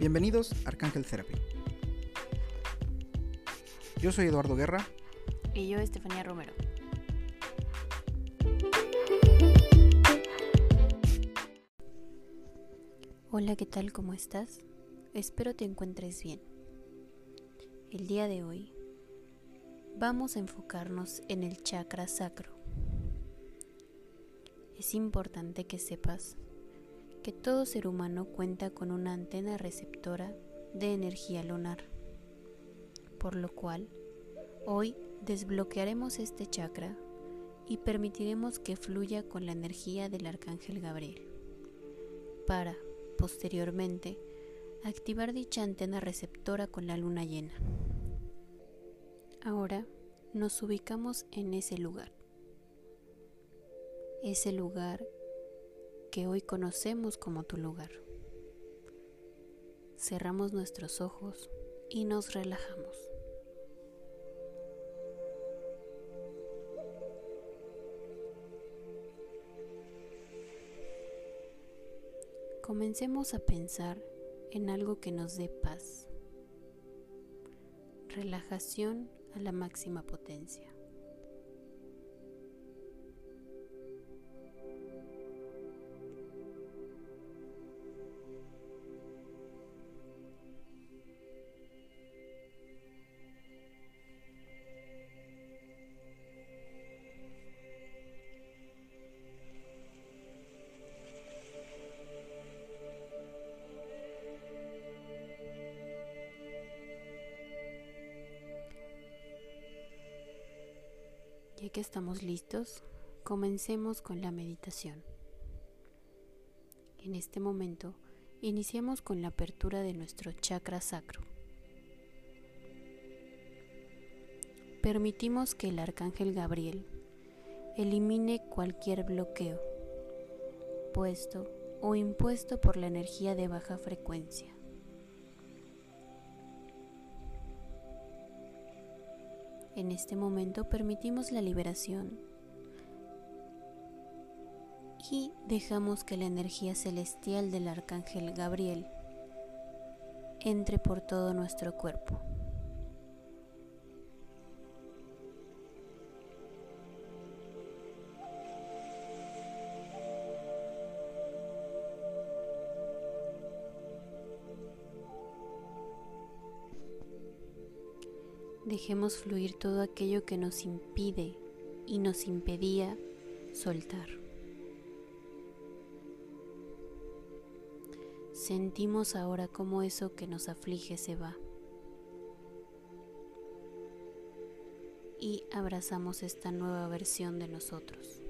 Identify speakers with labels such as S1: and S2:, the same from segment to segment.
S1: Bienvenidos a Arcángel Therapy. Yo soy Eduardo Guerra.
S2: Y yo, Estefanía Romero. Hola, ¿qué tal? ¿Cómo estás? Espero te encuentres bien. El día de hoy vamos a enfocarnos en el chakra sacro. Es importante que sepas que todo ser humano cuenta con una antena receptora de energía lunar, por lo cual hoy desbloquearemos este chakra y permitiremos que fluya con la energía del arcángel Gabriel, para, posteriormente, activar dicha antena receptora con la luna llena. Ahora nos ubicamos en ese lugar, ese lugar que hoy conocemos como tu lugar. Cerramos nuestros ojos y nos relajamos. Comencemos a pensar en algo que nos dé paz. Relajación a la máxima potencia. Ya que estamos listos, comencemos con la meditación. En este momento, iniciamos con la apertura de nuestro chakra sacro. Permitimos que el arcángel Gabriel elimine cualquier bloqueo, puesto o impuesto por la energía de baja frecuencia. En este momento permitimos la liberación y dejamos que la energía celestial del arcángel Gabriel entre por todo nuestro cuerpo. Dejemos fluir todo aquello que nos impide y nos impedía soltar. Sentimos ahora cómo eso que nos aflige se va. Y abrazamos esta nueva versión de nosotros.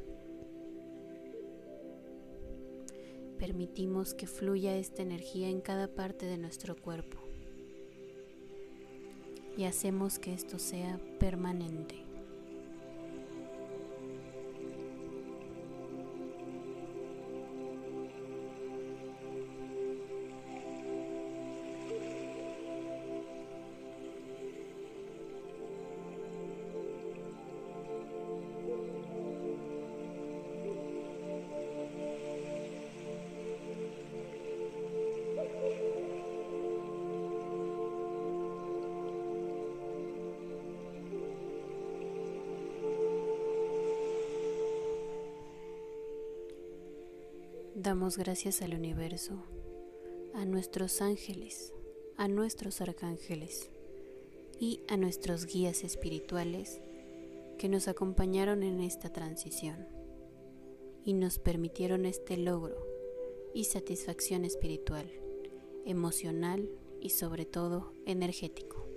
S2: Permitimos que fluya esta energía en cada parte de nuestro cuerpo y hacemos que esto sea permanente. Damos gracias al universo, a nuestros ángeles, a nuestros arcángeles y a nuestros guías espirituales que nos acompañaron en esta transición y nos permitieron este logro y satisfacción espiritual, emocional y sobre todo energético.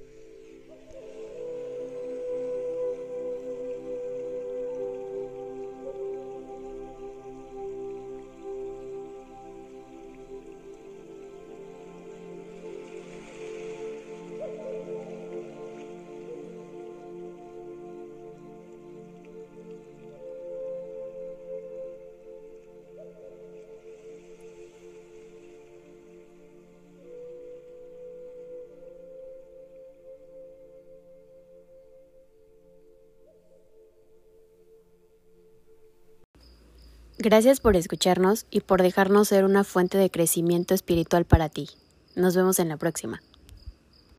S2: Gracias por escucharnos y por dejarnos ser una fuente de crecimiento espiritual para ti. Nos vemos en la próxima.